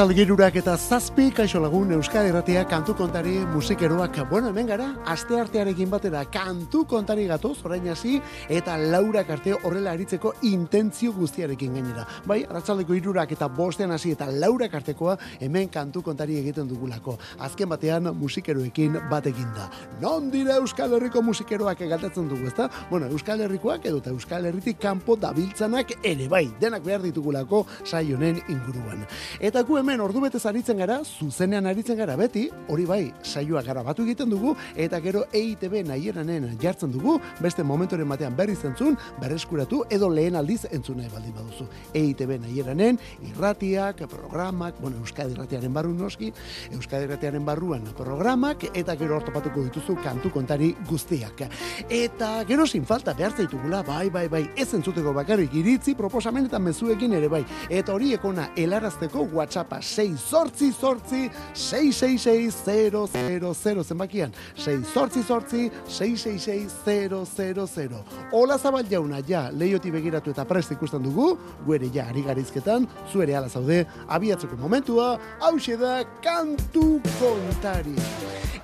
Arratzalde girurak eta zazpi kaixo lagun Euskal Herratia kantu kontari musikeroak. Bueno, hemen gara, aste artearekin batera kantu kontari gatoz, orain hasi eta laura arte horrela aritzeko intentzio guztiarekin gainera. Bai, arratzaldeko girurak eta bostean hasi eta laura artekoa hemen kantu kontari egiten dugulako. Azken batean musikeroekin batekin da. Non dira Euskal Herriko musikeroak egaltatzen dugu, ezta? Bueno, Euskal Herrikoak edo eta Euskal Herritik kanpo dabiltzanak ere bai, denak behar ditugulako saionen inguruan. Eta gu hemen ordu betez aritzen gara, zuzenean aritzen gara beti, hori bai, saioa garabatu egiten dugu, eta gero EITB nahieranen jartzen dugu, beste momentoren batean berri zentzun, berreskuratu, edo lehen aldiz entzun nahi baldin baduzu. EITB nahieranen, irratiak, programak, bueno, Euskadi irratiaren barru noski, Euskadi irratiaren barruan programak, eta gero ortopatuko dituzu kantu kontari guztiak. Eta gero sin falta behar zaitugula, bai, bai, bai, ez entzuteko bakarrik iritzi, proposamen eta mezuekin ere bai. Eta hori ekona helarazteko WhatsAppa 6 sortzi sortzi 666 zenbakian 6 sortzi sortzi 666 Ola zabal jauna ja leioti begiratu eta prest ikusten dugu guere ja ari garizketan zuere ala zaude abiatzeko momentua hause da kantu kontari.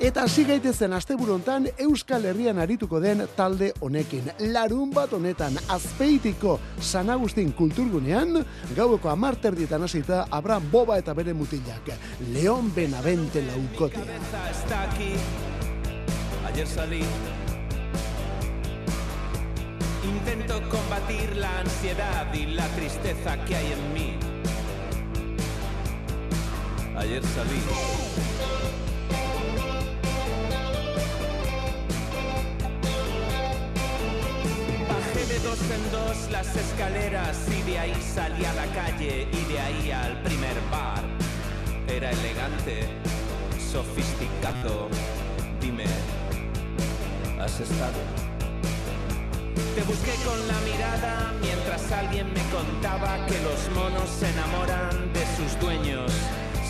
Eta hasi gaitezen asteburontan Euskal Herrian arituko den talde honekin. Larun bat honetan azpeitiko San Agustin kulturgunean, gaueko amarterdietan hasita Abraham Boba eta bere mutilak. León Benavente laukote. Ayer salí Intento combatir la ansiedad y la tristeza que hay en mí. Ayer salí. De dos en dos las escaleras y de ahí salí a la calle y de ahí al primer bar. Era elegante, sofisticado. Dime, ¿has estado? Te busqué con la mirada mientras alguien me contaba que los monos se enamoran de sus dueños,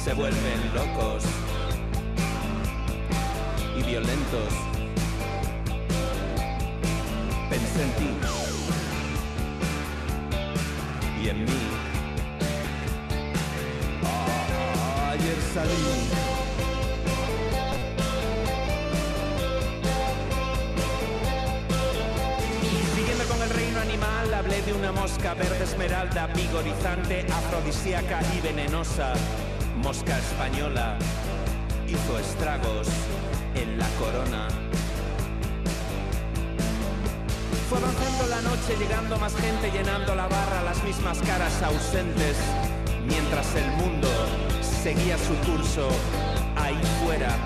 se vuelven locos y violentos. Pensé en ti y en mí. Ayer salí. Animal, hablé de una mosca verde esmeralda, vigorizante, afrodisíaca y venenosa. Mosca española hizo estragos en la corona. Avanzando la noche, llegando más gente, llenando la barra, las mismas caras ausentes, mientras el mundo seguía su curso ahí fuera.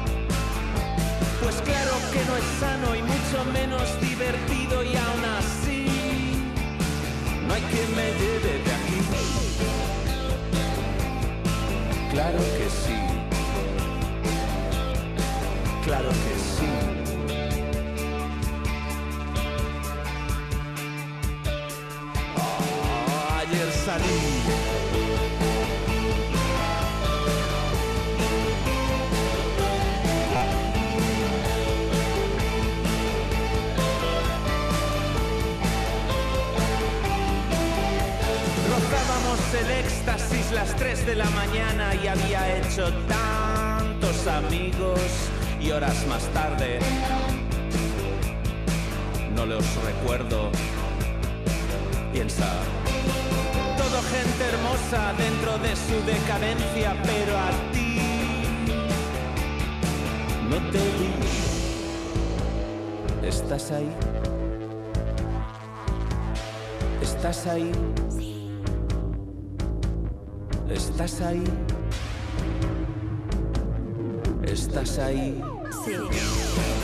Pues claro que no es sano y mucho menos divertido y aún así no hay quien me lleve de aquí. Claro que sí. Claro que sí. Rozábamos el éxtasis las 3 de la mañana y había hecho tantos amigos y horas más tarde no los recuerdo. Piensa, gente hermosa dentro de su decadencia, pero a ti no te vi. ¿Estás ahí? ¿Estás ahí? ¿Estás ahí? ¿Estás ahí? Estaba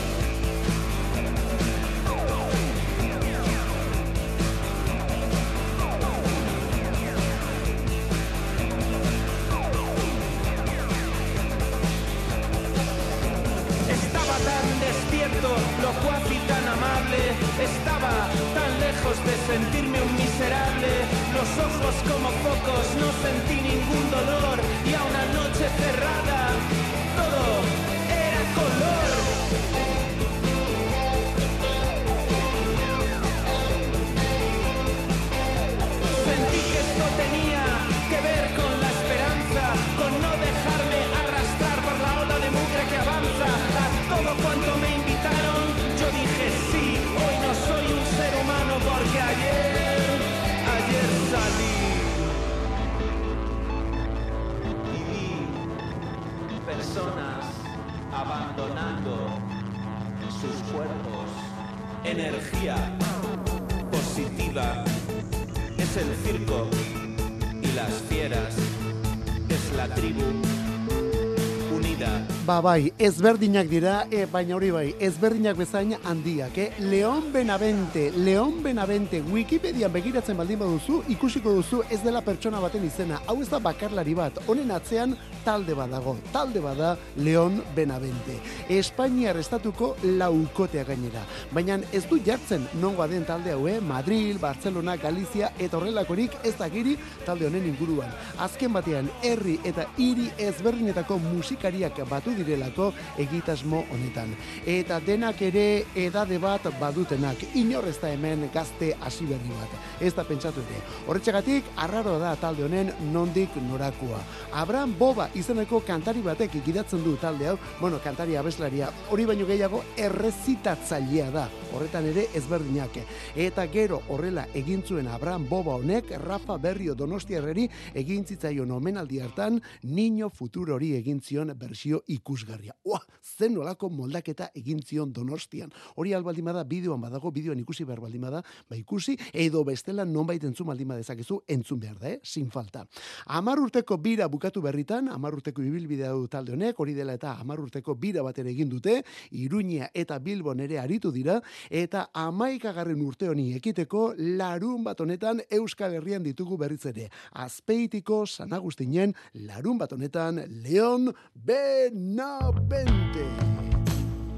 Ba bai, ezberdinak dira, e, baina hori bai, ezberdinak bezain handiak, eh? Leon Benavente, Leon Benavente, Wikipedia begiratzen baldin baduzu, ikusiko duzu ez dela pertsona baten izena, hau ez da bakarlari bat, honen atzean talde badago, talde bada Leon Benavente. Espainiar estatuko laukotea gainera, baina ez du jartzen nongoa den talde hau, eh? Madrid, Barcelona, Galizia eta horrelakorik ez da giri talde honen inguruan. Azken batean, herri eta hiri ezberdinetako musikariak batu direlako egitasmo honetan. Eta denak ere edade bat badutenak, inor ez hemen gazte hasi berri bat. Ez da pentsatu ere. Horretxegatik, arraro da talde honen nondik norakoa. Abraham Boba izeneko kantari batek ikidatzen du talde hau, bueno, kantari abeslaria, hori baino gehiago errezitatzailea da. Horretan ere ezberdinak. Eta gero horrela egin zuen Abraham Boba honek Rafa Berrio Donostiarreri egin zitzaion omenaldi hartan Niño Futuro hori egin zion bersio os garria. Oh, zen nolako moldaketa egin zion Donostian. Hori albaldin bada bideoan badago, bideoan ikusi behar baldin bada, ba ikusi edo bestela nonbait entzun baldin badezakezu entzun behar da, eh? sin falta. Amar urteko bira bukatu berritan, amar urteko ibilbidea du talde honek, hori dela eta amar urteko bira bat ere egin dute, Iruña eta Bilbon ere aritu dira, eta amaikagarren urte honi ekiteko larun bat honetan Euskal Herrian ditugu berriz ere. Azpeitiko San Agustinen larun bat honetan Leon Benavente.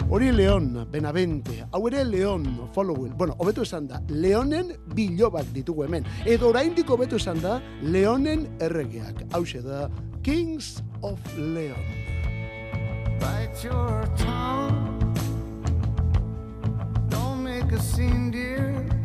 Hori Leon, Benavente, hau ere Leon, Followell, bueno, hobeto esan da, Leonen bilobak ditugu hemen, edo oraindik hobeto esan da, Leonen erregeak, hau da, Kings of Leon. Bite your tongue. Don't make a scene, dear.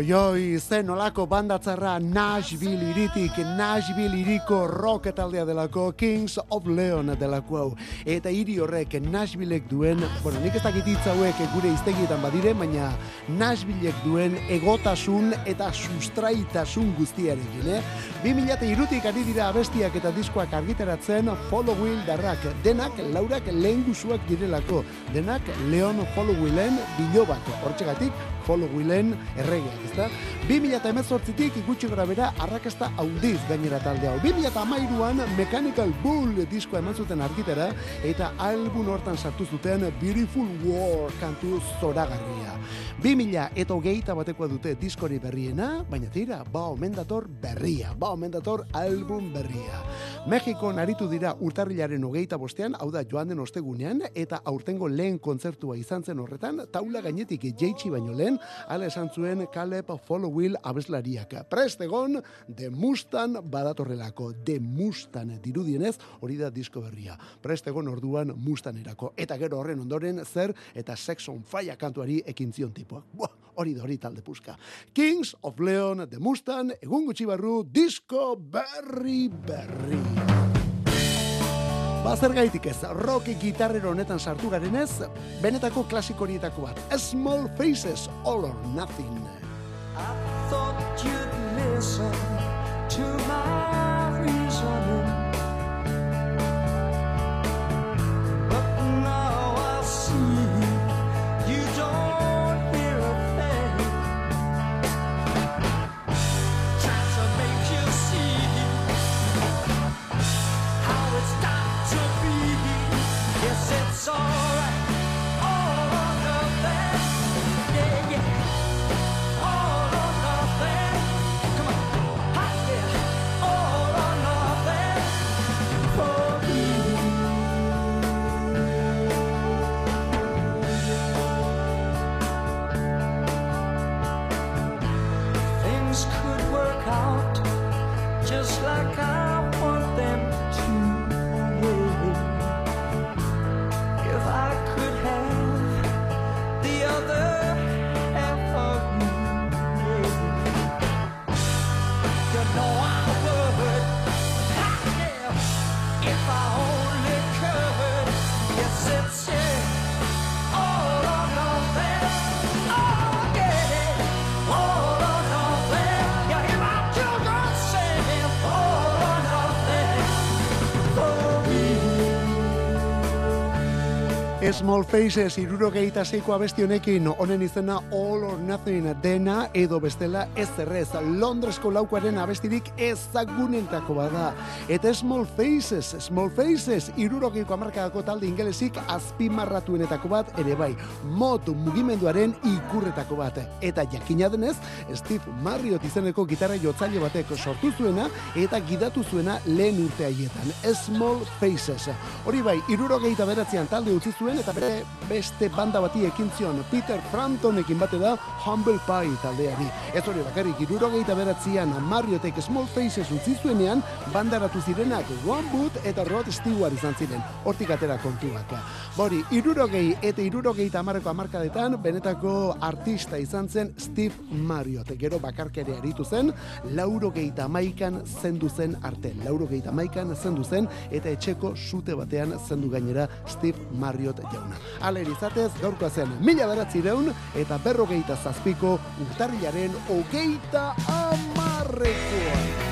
Oi, oi, oi, zen olako bandatzarra Nashville iritik, Nashville iriko rock taldea delako, Kings of Leon delako hau. Eta hiri horrek Nashvillek duen, bueno, nik ez dakit hitz hauek gure iztegietan badire, baina Nashvillek duen egotasun eta sustraitasun guztiarekin, eh? 2000 irutik ari dira abestiak eta diskoak argitaratzen Follow Will darrak, denak laurak lehen guzuak direlako, denak Leon Follow Willen bilobak, hortxegatik Follow Willen erregeak, ezta? 2018tik gutxi gora bera arrakasta handiz gainera talde hau. 2013an Mechanical Bull diskoa eman zuten argitera eta album hortan sartu zuten Beautiful War kantu zoragarria. 2000 eta hogeita batekoa dute diskori berriena, baina tira, ba omen dator berria, ba omen dator album berria. Mexiko naritu dira urtarrilaren hogeita bostean, hau da joan den ostegunean, eta aurtengo lehen kontzertua izan zen horretan, taula gainetik jeitsi baino lehen, ala esan zuen Caleb Followill abeslariak. Prest egon, de mustan badatorrelako, de mustan dirudienez, hori da disko berria. Prest egon orduan mustanerako. Eta gero horren ondoren, zer, eta Sex on Fire kantuari ekin zion tipoak. Buah, hori da hori talde puska. Kings of Leon, de mustan, egun gutxi barru, disko berri berri. Ba, zer gaitik ez, rock gitarrero honetan sartu garenez, benetako klasiko horietako bat. Small Faces, All or Nothing. I thought you'd listen to my reasoning. Small Faces irurogeita zeiko abesti honekin honen izena All or Nothing dena edo bestela ez errez Londresko laukoaren abestirik ezagunentako bada. Eta Small Faces, Small Faces irurogeiko amarkadako talde ingelesik azpimarratuenetako bat ere bai. Mod mugimenduaren ikurretako bat. Eta jakina denez, Steve Marriott izeneko gitarra jotzaile batek sortu zuena eta gidatu zuena lehen urte haietan. Small Faces. Hori bai, irurogeita beratzean talde utzi zuen eta bere beste banda bati ekin zion Peter Framptonekin bate da Humble Pie taldeari. Ez hori bakarrik irurogeita beratzean Marriotek Small Faces utzi zuenean bandaratu zirenak One Boot eta Rod Stewart izan ziren. Hortik atera kontuak. Bori, irurogei eta irurogeita amarreko amarkadetan benetako artista izan zen Steve Marriott. Gero bakarkere aritu zen, laurogeita amaikan zendu zen arte. Laurogeita amaikan zendu zen eta etxeko sute batean zendu gainera Steve Marriott jauna. Hala izatez, gaurkoa zen mila beratzireun eta berrogeita zazpiko urtarrilaren hogeita amarrekoa.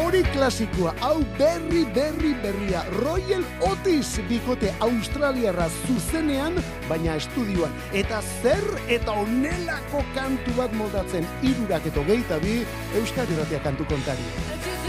Hori klasikoa, hau berri berri berria, Royal Otis bikote australiarra zuzenean, baina estudioan. Eta zer eta onelako kantu bat moldatzen, irurak eta hogeita bi, Euskadi Ratia kantu kontari.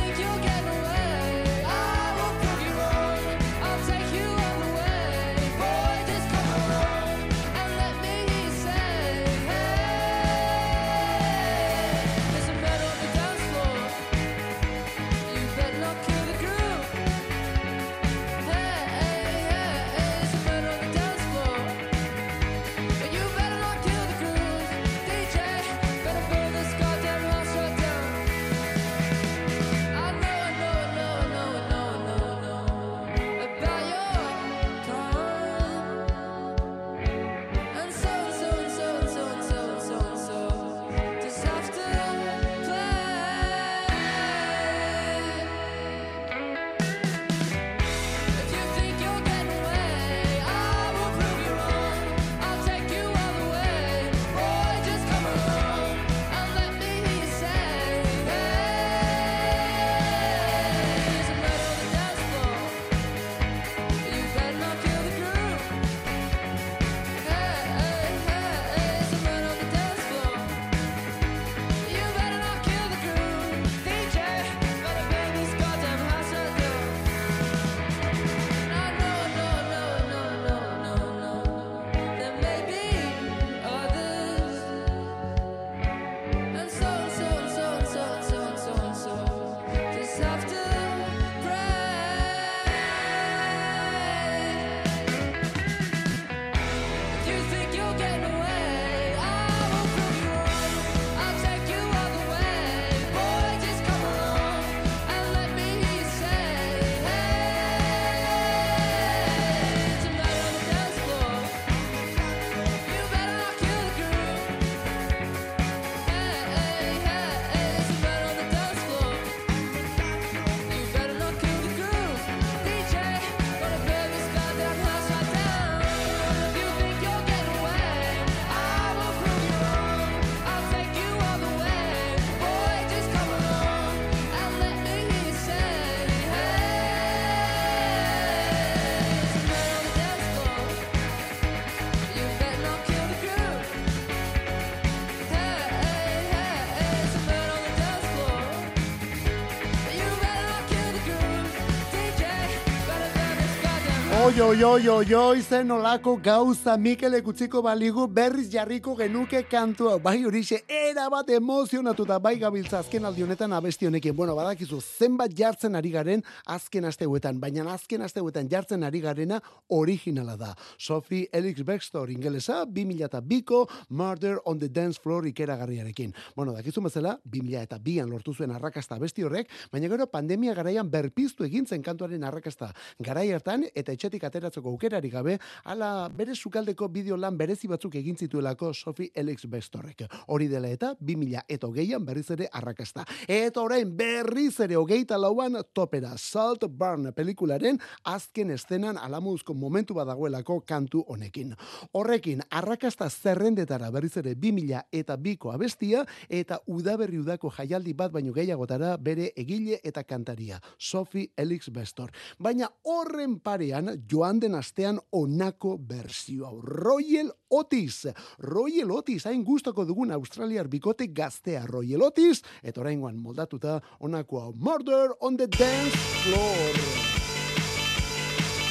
Oi, oi, oi, oi, oi, zen olako gauza Mikel ekutziko baligu berriz jarriko genuke kantua. Bai horixe, era bat emozionatuta bai gabiltza azken aldi honetan abesti honekin. Bueno, badakizu, zenbat jartzen ari garen azken asteuetan, baina azken asteuetan jartzen ari garena originala da. Sophie Elix Bextor ingelesa, 2002ko Murder on the Dance Floor ikeragarriarekin. Bueno, dakizu bezala, 2002an lortu zuen arrakasta abesti horrek, baina gero pandemia garaian berpiztu egin zen kantuaren arrakasta. Garai hartan eta etxetik ateratzeko aukerari gabe, ala bere sukaldeko bideo lan berezi batzuk egin zituelako Sophie Elix Bestorrek. Hori dela eta 2000 eta hogeian berriz ere arrakasta. Eta orain berriz ere hogeita lauan topera Salt Burn pelikularen azken estenan alamuzko momentu badagoelako kantu honekin. Horrekin, arrakasta zerrendetara berriz ere 2000 eta biko abestia eta udaberri udako jaialdi bat baino gehiagotara bere egile eta kantaria, Sophie Elix Bestor. Baina horren parean joan den astean onako berzio hau. Royal Otis. Royal Otis, hain gustoko dugun australiar bikote gaztea Royal Otis, eta oraingoan moldatuta onako Murder on the Dance Floor.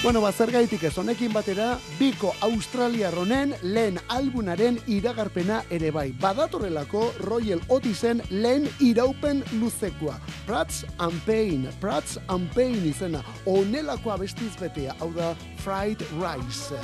Bueno, ba, zergaitik ez honekin batera, biko australiar honen lehen albunaren iragarpena ere bai. Badatorrelako Royal Otisen lehen iraupen luzekoa. Prats and Pain, Prats and Pain izena, onelako abestiz betea, hau da Fried Rice.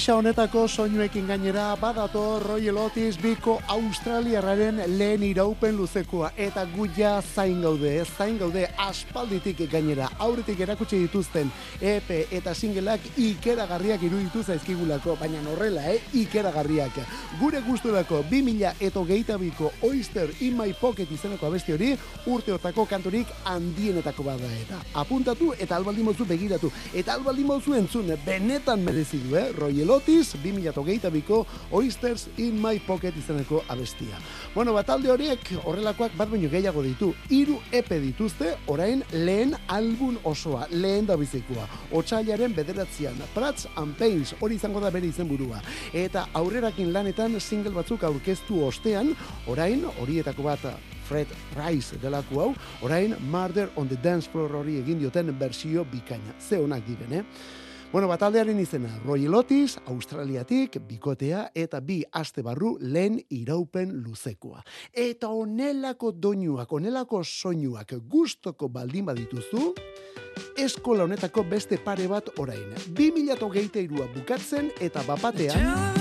Gisa honetako soinuekin gainera badato Royal Otis biko Australiarraren lehen iraupen luzekoa. Eta guia zain gaude, ez zain gaude aspalditik gainera. Aurretik erakutsi dituzten EP eta singleak ikeragarriak iruditu zaizkigulako, baina horrela, eh, ikeragarriak. Gure gusturako 2000 eta geita biko Oyster in my pocket izeneko abesti hori urte hortako kanturik handienetako bada eta apuntatu eta albaldi mozu begiratu. Eta albaldi mozu entzun benetan merezi du, eh? Royal Otis 2008 biko Oysters in my pocket izeneko abestia. Bueno, bat talde horiek horrelakoak bat baino gehiago ditu. Hiru EP dituzte, orain lehen album osoa, lehen da bizikoa. Otsailaren bederatzean, Prats and Pains, hori izango da bere izenburua. Eta aurrerakin lanetan single batzuk aurkeztu ostean, orain horietako bat Fred Rice delako hau, orain Murder on the Dance Floor hori egin dioten bersio bikaina. Ze onak diren, eh? Bueno, bataldearen izena, Royal Otis, Australiatik, bikotea eta bi aste barru lehen iraupen luzekoa. Eta onelako doinuak, onelako soinuak gustoko baldin badituzu, eskola honetako beste pare bat orain. 2023a bukatzen eta bapatean...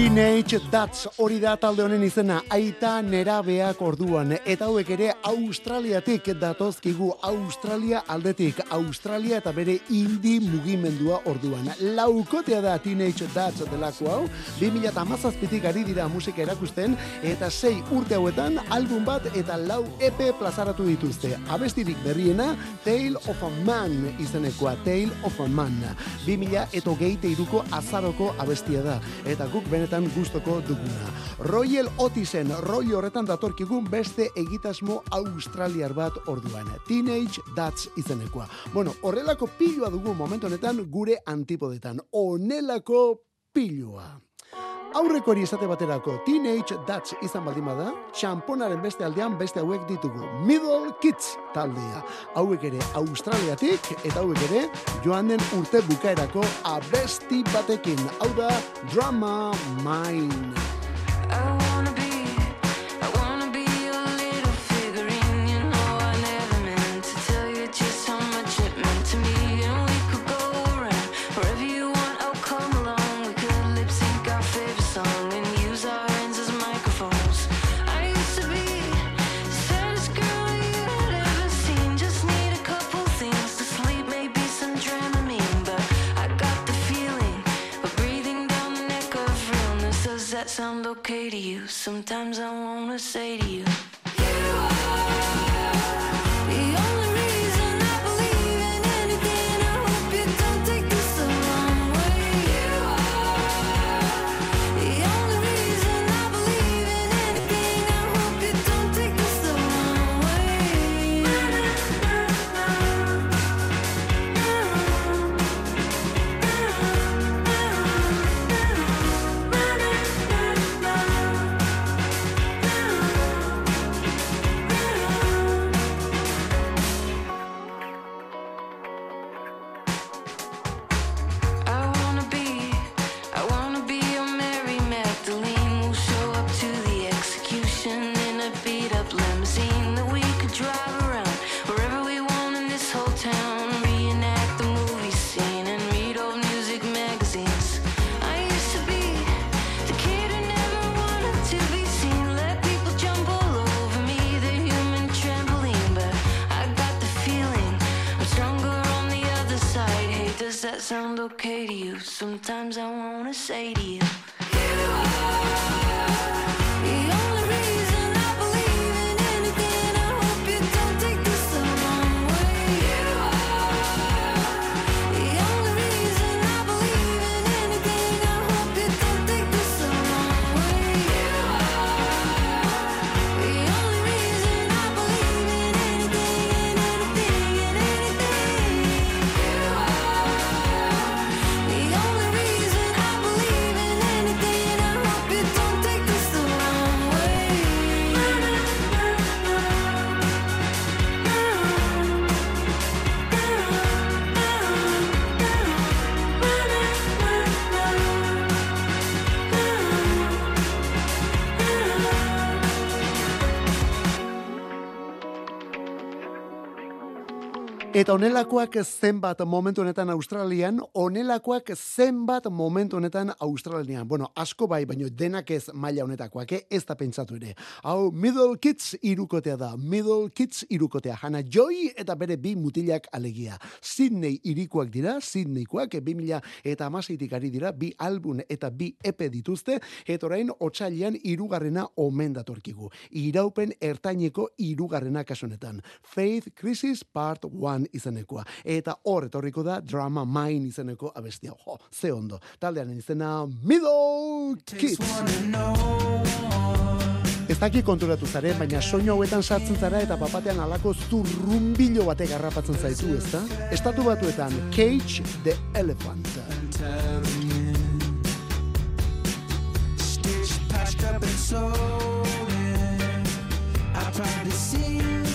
Teenage Dutch hori da talde honen izena aita nerabeak orduan. Eta hauek ere Australiatik datozkigu Australia aldetik Australia eta bere indi mugimendua orduan. Laukotea da Teenage Dutch delako hau 2017tik ari dira musika erakusten eta sei urte hauetan album bat eta lau EP plazaratu dituzte. Abestirik berriena Tale of a Man izenekoa Tale of a Man. 2008 iruko azaroko abestia da eta guk benetan gustoko duguna. Royal Otisen, Roy horretan datorkigun beste egitasmo australiar bat orduan. Teenage Dutch izenekoa. Bueno, horrelako pilua dugu momentu honetan gure antipodetan. Honelako pilua. Aurreko hori esate baterako Teenage Dutch izan baldin bada, txamponaren beste aldean beste hauek ditugu. Middle Kids taldea. Hauek ere Australiatik eta hauek ere joan den urte bukaerako abesti batekin. Hau da Drama Mine. That sound okay to you? Sometimes I wanna say to you. You are sound okay to you? Sometimes I wanna say to you. Eta honelakoak zenbat momentu honetan Australian, honelakoak zenbat momentu honetan Australian. Bueno, asko bai, baino denak ez maila honetakoak, eh? ez da pentsatu ere. Hau, Middle Kids irukotea da, Middle Kids irukotea. Hana Joy eta bere bi mutilak alegia. Sydney irikoak dira, Sydneykoak, 2000 eta amaseitik ari dira, bi album eta bi epe dituzte, eta orain otxailian irugarrena omen datorkigu. Iraupen ertaineko irugarrena kasunetan. Faith Crisis Part 1 izenekoa. Eta hor etorriko da Drama Mine izeneko abestia. Jo, ze ondo. Taldearen izena Middle Kids. Ez daki konturatu zare, baina soinu hauetan sartzen zara eta papatean alako zurrumbilo batek garrapatzen zaitu, ezta? Estatu batuetan Cage the Elephant. Stitched, patched up and in. I tried to sink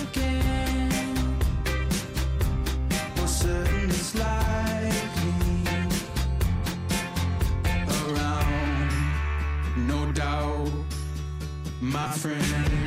my friend.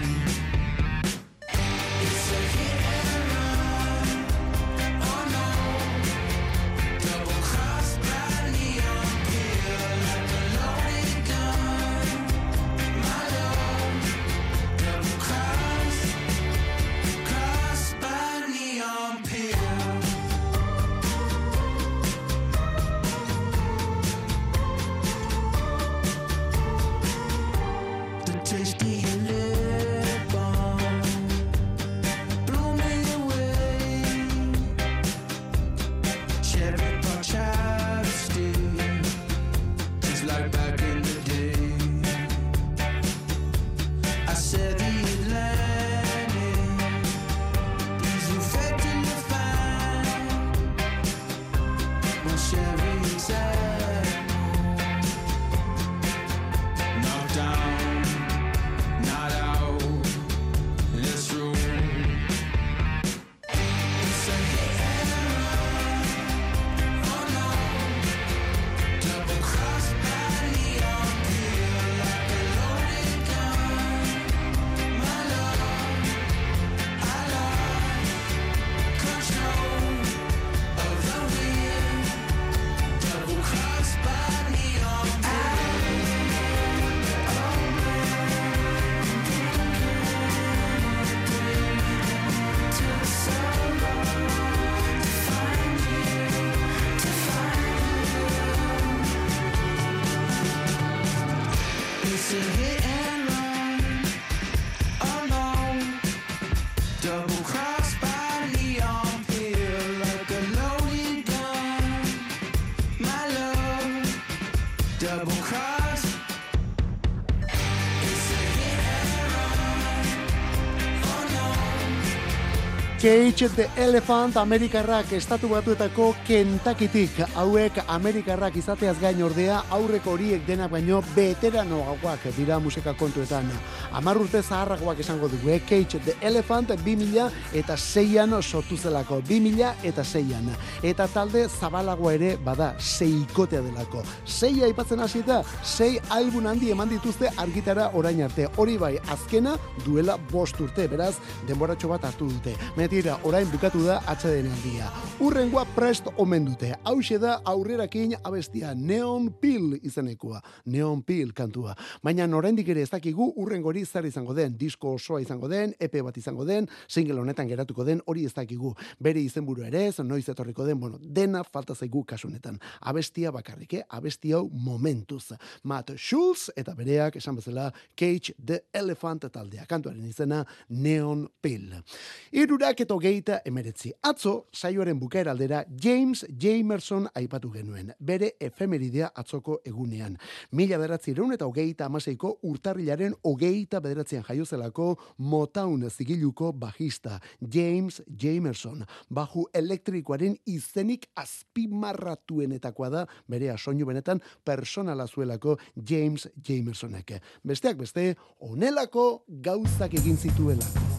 Cage the Elephant Amerikarrak estatu batuetako Kentakitik hauek Amerikarrak izateaz gain ordea aurreko horiek denak baino veteranoagoak dira musika kontuetan. Hamar urte zaharragoak esango dugu, eh? Cage the Elephant 2000 eta seian sortu zelako, 2000 eta seian. Eta talde zabalagoa ere bada seikotea delako. Sei aipatzen hasita, sei album handi eman dituzte argitara orain arte. Hori bai, azkena duela bost urte, beraz, denboratxo bat hartu dute. Metira, orain bukatu da atxeden handia. Urrengoa prest omen dute. Hauxe da aurrerakin abestia Neon Pill izenekoa. Neon Pill kantua. Baina oraindik ere ez dakigu urrengori zer izango den. Disko osoa izango den, EP bat izango den, single honetan geratuko den, hori ez dakigu. Bere izenburu ere ez, noiz etorriko den, bueno, dena falta zaigu kasu honetan. Abestia bakarrik, eh? abesti hau momentuz. Matt Schulz eta bereak esan bezala Cage the Elephant taldea. Kantuaren izena Neon Pill. Irurak eta hogeita emeretzi. Atzo, saioaren bukaera aldera, James Jamerson aipatu genuen. Bere efemeridea atzoko egunean. Mila beratzi eta hogeita amaseiko urtarrilaren hogeita bederatzean jaiozelako Motown zigiluko bajista. James Jamerson. Baju elektrikoaren izenik azpimarratuenetakoa da bere soinu benetan personala zuelako James Jamersonek. Besteak beste, onelako gauzak egin zituelako.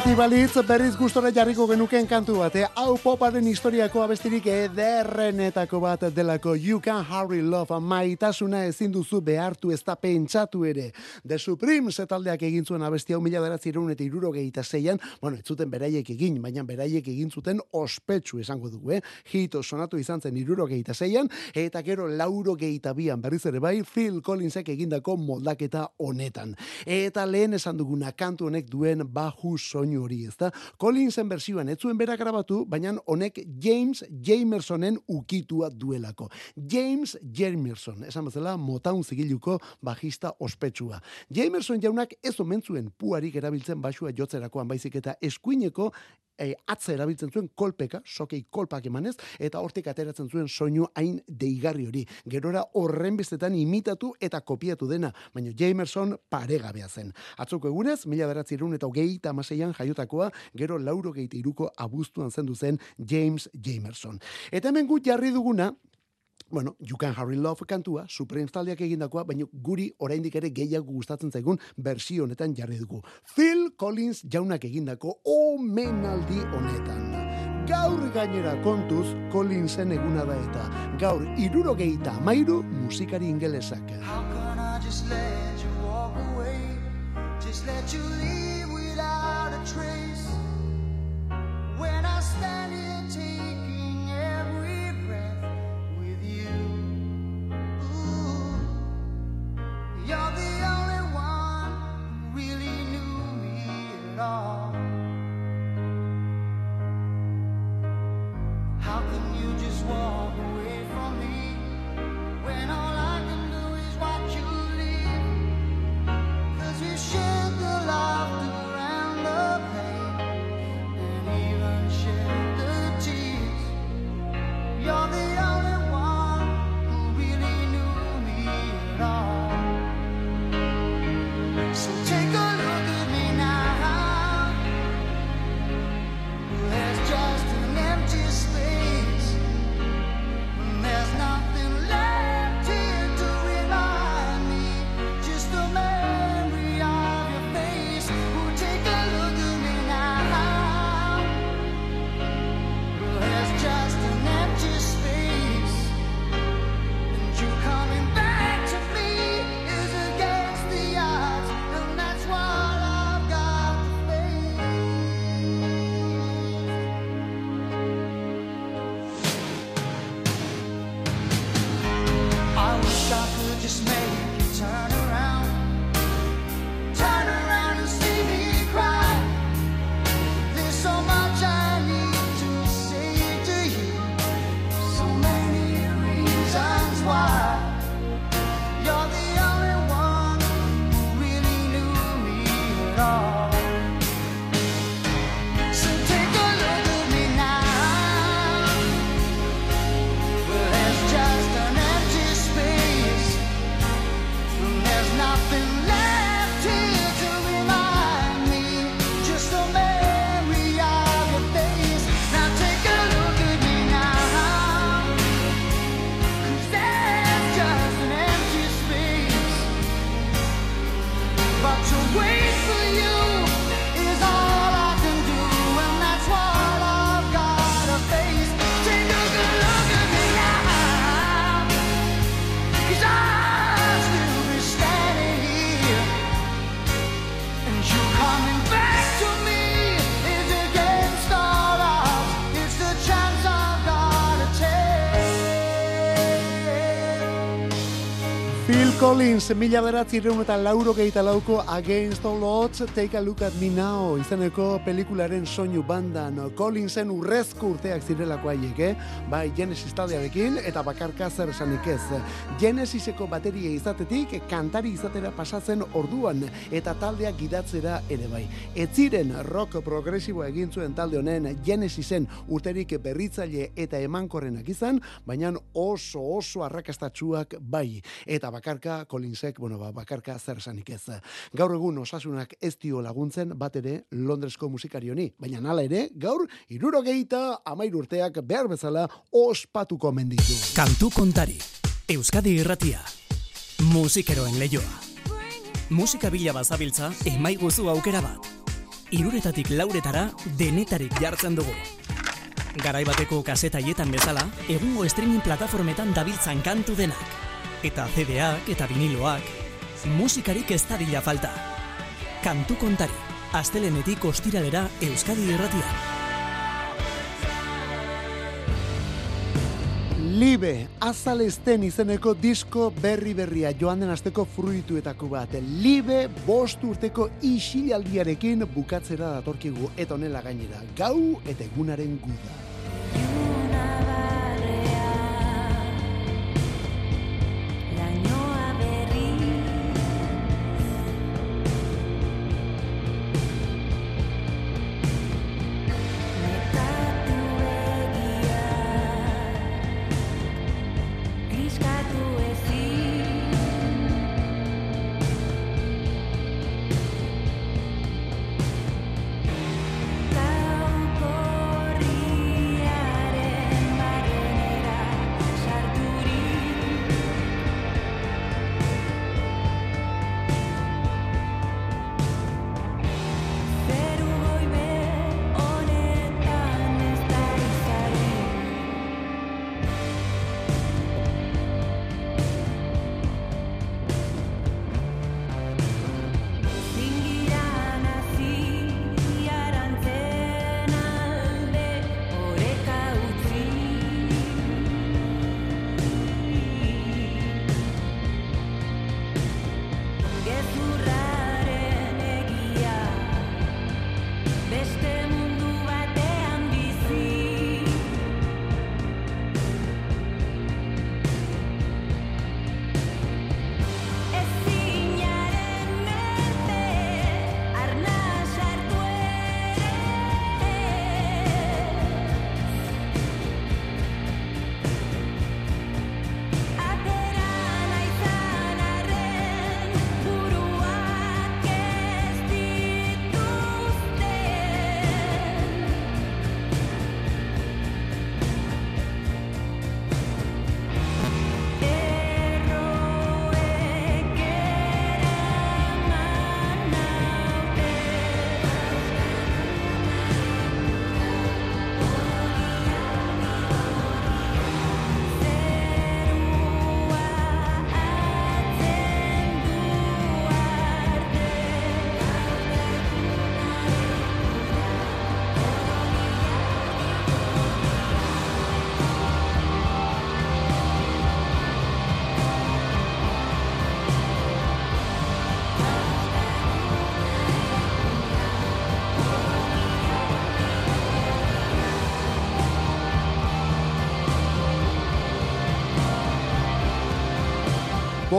Gugati balitz berriz gustora jarriko genuken kantu bat, eh? hau poparen historiako abestirik ederrenetako bat delako You Can Hurry Love maitasuna ezin duzu behartu ez da pentsatu ere. The Supremes taldeak egin zuen abesti hau mila beratzireun eta irurogeita zeian, bueno, ez zuten beraiek egin, baina beraiek egin zuten ospetsu esango dugu, eh? Hito sonatu izan zen irurogeita zeian, eta gero lauro geita bian berriz ere bai, Phil Collinsek egindako moldaketa honetan. Eta lehen esan duguna kantu honek duen baju soinu hori, ezta? Collinsen bersioan ez zuen berak grabatu, baina honek James Jamersonen ukitua duelako. James Jamerson, esan bezala Motown zigiluko bajista ospetsua. Jamerson jaunak ez omen zuen puarik erabiltzen basua jotzerakoan baizik eta eskuineko e, atza erabiltzen zuen kolpeka, sokei kolpak emanez, eta hortik ateratzen zuen soinu hain deigarri hori. Gerora horren bestetan imitatu eta kopiatu dena, baina Jamerson paregabea zen. Atzoko egunez, mila beratzerun eta hogeita amaseian jaiotakoa, gero lauro geite iruko abuztuan zendu zen James Jamerson. Eta hemen gut jarri duguna, Bueno, You Can Hurry Love kantua, Supremes taldeak egindakoa, baina guri oraindik ere gehiago gustatzen zaigun bersio honetan jarri dugu. Phil Collins jaunak egindako omenaldi honetan. Gaur gainera kontuz Collinsen eguna da eta gaur irurogeita amairu musikari ingelesak. How can I just let you walk away? Just let you leave without a trace. When I stand here taking you're the only one who really knew me at all. How can you just walk Collins, mila beratzi eta lauro gehieta lauko Against All Odds, Take a Look at Me Now, izeneko pelikularen soinu bandan. Collinsen urrezko urteak zirelako haiek, eh? Bai, Genesis taldearekin eta bakarka zer esanik ez. Genesiseko bateria izatetik, kantari izatera pasatzen orduan, eta taldeak gidatzera ere bai. Ez ziren rock progresiboa egin zuen talde honen Genesisen urterik berritzaile eta emankorrenak izan, baina oso oso arrakastatsuak bai. Eta bakarka Collinsek, bueno, ba, bakarka zer esanik ez. Gaur egun osasunak ez dio laguntzen bat ere Londresko musikari honi, baina hala ere, gaur irurogeita amairu urteak behar bezala ospatuko menditu. Kantu kontari. Euskadi irratia. Musikeroen leioa. Musika bila bazabiltza, emaiguzu aukera bat. Iruretatik lauretara, denetarik jartzen dugu. Garai bateko kasetaietan bezala, egungo streaming plataformetan dabiltzan kantu denak. Eta CD-ak eta viniloak, musikarik ez dadila falta. Kantu kontari, astelenetik ostiralera Euskadi irratia. Libe, azalesten izeneko disko berri berria joan den asteko fruituetako bat. Libe bost urteko isilaldiarekin bukatzera datorkigu eta honela gainera. Gau eta egunaren guda.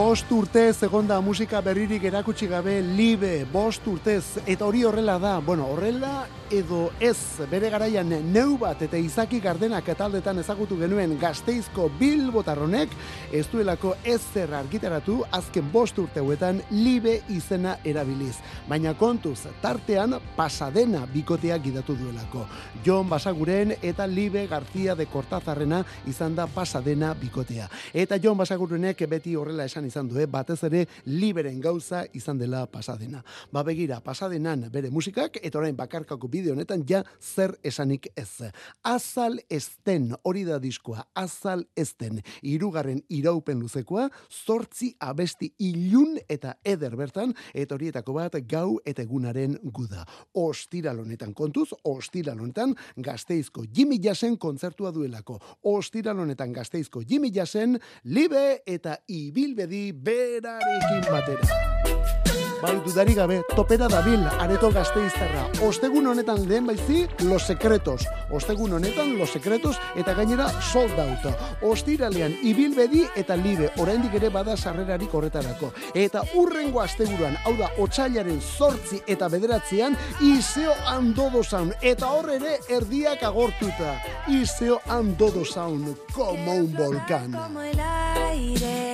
Bost urtez egonda musika berririk erakutsi gabe libe, bost urtez, eta hori horrela da, bueno, horrela edo ez, bere garaian neu bat eta izaki gardenak taldetan ezagutu genuen gazteizko bilbotarronek, ez duelako ezer argitaratu azken bost urte hauetan libe izena erabiliz. Baina kontuz, tartean pasadena bikotea gidatu duelako. Jon Basaguren eta Libe García de Cortazarrena izan da pasadena bikotea. Eta Jon Basagurenek beti horrela esan izan du, eh? batez ere liberen gauza izan dela pasadena. Ba begira, pasadenan bere musikak, eta orain bakarkako bideo bide honetan ja zer esanik ez. Azal ezten, hori da diskoa, azal ezten, irugarren iraupen luzekoa, zortzi abesti ilun eta eder bertan, eta horietako bat gau eta egunaren guda. Ostiral honetan kontuz, ostiral honetan gazteizko Jimmy Jassen kontzertua duelako. Ostiral honetan gazteizko Jimmy Jassen, libe eta ibilbedi berarekin batera. Bai, dudari gabe, topera dabil, areto gazteiztarra. Ostegun honetan lehen baizi, Los Secretos. Ostegun honetan, Los Secretos, eta gainera sold out. Ostiralean, ibilbedi eta libe, oraindik ere bada sarrerarik horretarako. Eta urrengo asteburuan, hau da, otxailaren zortzi eta bederatzean, Iseo Andodo Sound. Eta hor ere, erdiak agortuta. Iseo Andodo Sound, como un volcán. como el aire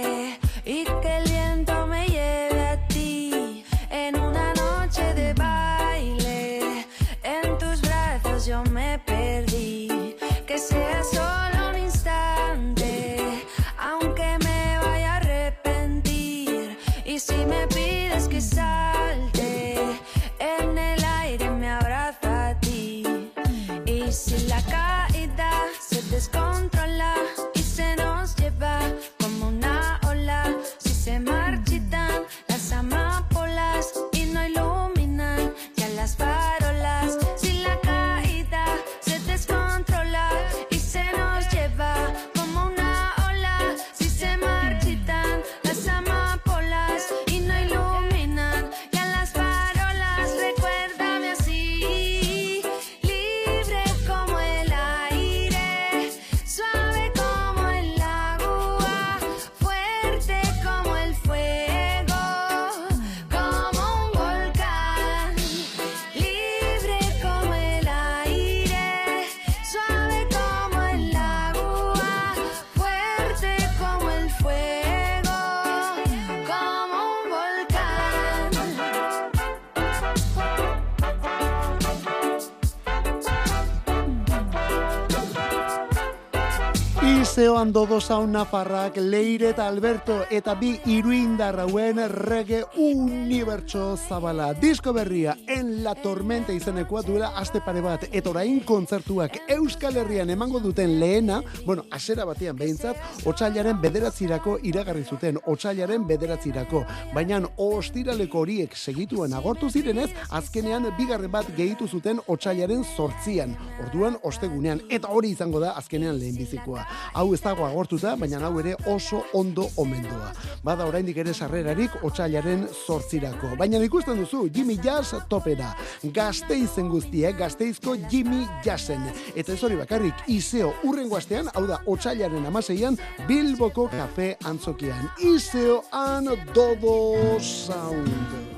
Iseo Andodo Sound Nafarrak, Leire eta Alberto eta bi iruindar hauen rege unibertso zabala. Disko berria en la tormenta izenekoa duela aste pare bat eta orain kontzertuak Euskal Herrian emango duten lehena, bueno, asera batean behintzat, otsailaren bederatzirako iragarri zuten, otsailaren bederatzirako. Baina ostiraleko horiek segituen agortu zirenez, azkenean bigarren bat gehitu zuten otsailaren sortzian. Orduan ostegunean, eta hori izango da azkenean lehenbizikoa. Hau ez dago agortuta, baina hau ere oso ondo omendoa. Bada oraindik ere sarrerarik otsailaren sortzirako. Baina ikusten duzu, Jimmy Jazz topera. Gazteizen guztiek, gazteizko Jimmy Jazzen. Eta ez hori bakarrik, Iseo urrengo astean, hau da, otsailaren amaseian, Bilboko kafe antzokian. Iseo and Dodo Sound.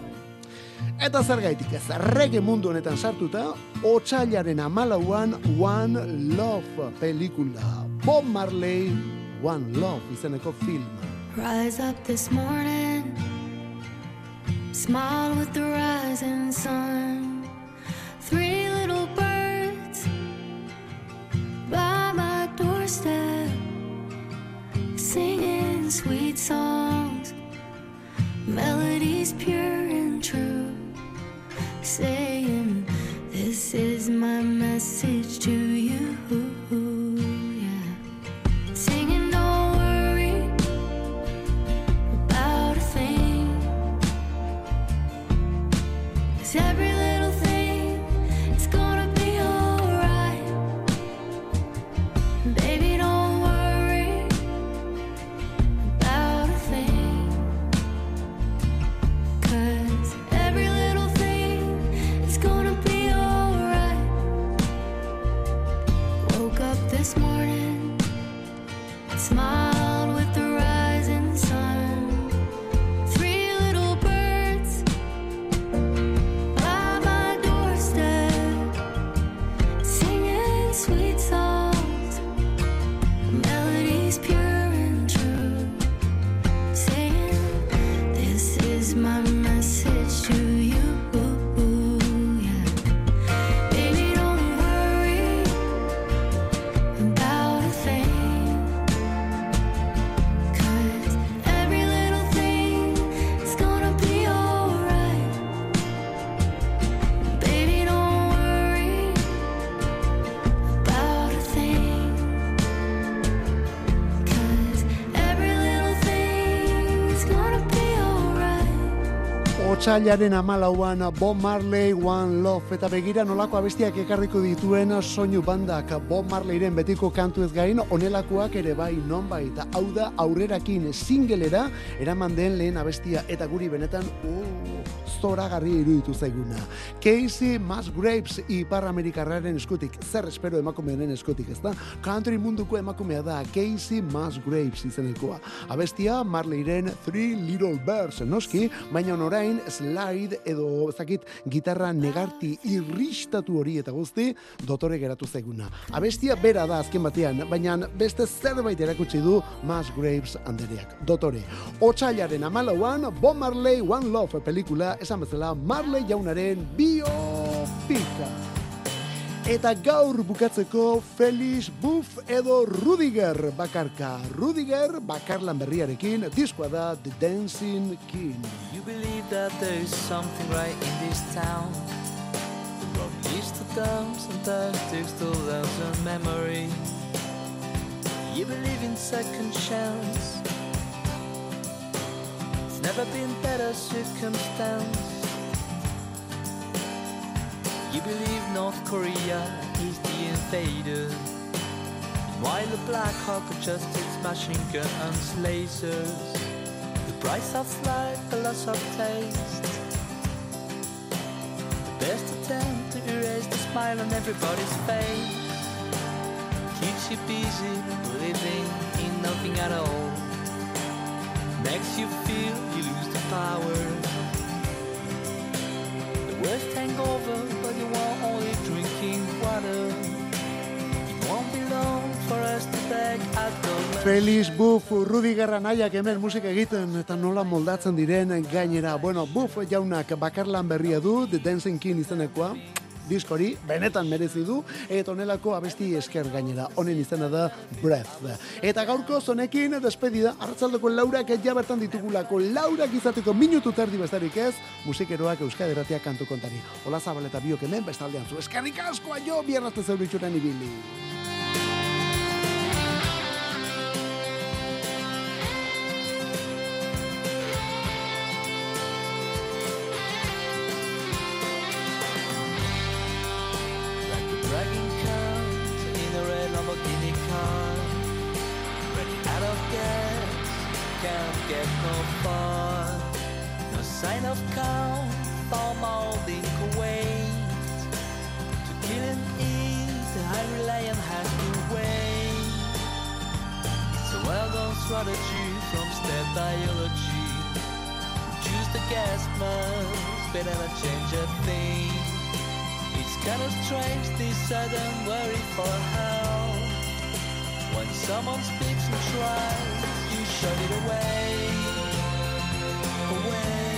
Eta zer gaitik ez, rege mundu honetan sartuta, otsailaren amalauan One Love pelikula. Bob Marley, One Love izeneko film. Rise up this morning, smile with the rising sun. Three little birds by my doorstep, singing sweet songs, melodies pure saying, This is my message Otsailaren amalauan Bob Marley One Love eta begira nolako abestiak ekarriko dituen soinu bandak. Bob Marleyren betiko kantu ez gain onelakoak ere bai nonbait. Hau da aurrerakin singelera eraman den lehen abestia eta guri benetan uh, zoragarri iruditu zaiguna. Casey Musgraves ipar amerikarraren eskutik, zer espero emakumearen eskutik, ez da? Country munduko emakumea da Casey Musgraves izenekoa. Abestia Marleyren Three Little Birds noski, baina orain slide edo ezakit gitarra negarti irristatu hori eta guzti dotore geratu zaiguna. Abestia bera da azken batean, baina beste zerbait erakutsi du Musgraves andereak. Dotore, otsailaren amalauan Bob Marley One Love pelikula esan bezala Marley jaunaren biopika. Eta gaur bukatzeko Felix Buff edo Rudiger bakarka. Rudiger bakarlan berriarekin diskoa da The Dancing King. You believe that there is something right in this town. Road leads to dumps and still lives a memory. You believe in second chance. Never been better circumstance. You believe North Korea is the invader. While the Black Hawk adjusts machine guns, lasers. The price of life, the loss of taste. The best attempt to erase the smile on everybody's face. Keeps you busy living in nothing at all. Makes you feel you lose the power. The worst hangover, but you are only drinking water. It won't be long for us to the Felix Buff, Rudiger nahiak hemen musika egiten eta nola moldatzen diren gainera. Bueno, Buff jaunak bakarlan berria du, The Dancing King izenekoa, diskori, benetan merezi du, eta onelako abesti esker gainera. Honen izena da Breath. Eta gaurko zonekin despedida, arratzaldoko laurak ja bertan ditugulako, laurak izateko minutu terdi bestarik ez, musikeroak Euskadi Erratia kantu kontari. Ola zabaleta biok hemen bestaldean zu. Eskerrik asko jo, bierrazte zeuritxuren ibili. change a thing. It's kind of strange this sudden worry for how. When someone speaks and tries, you shut it away, away.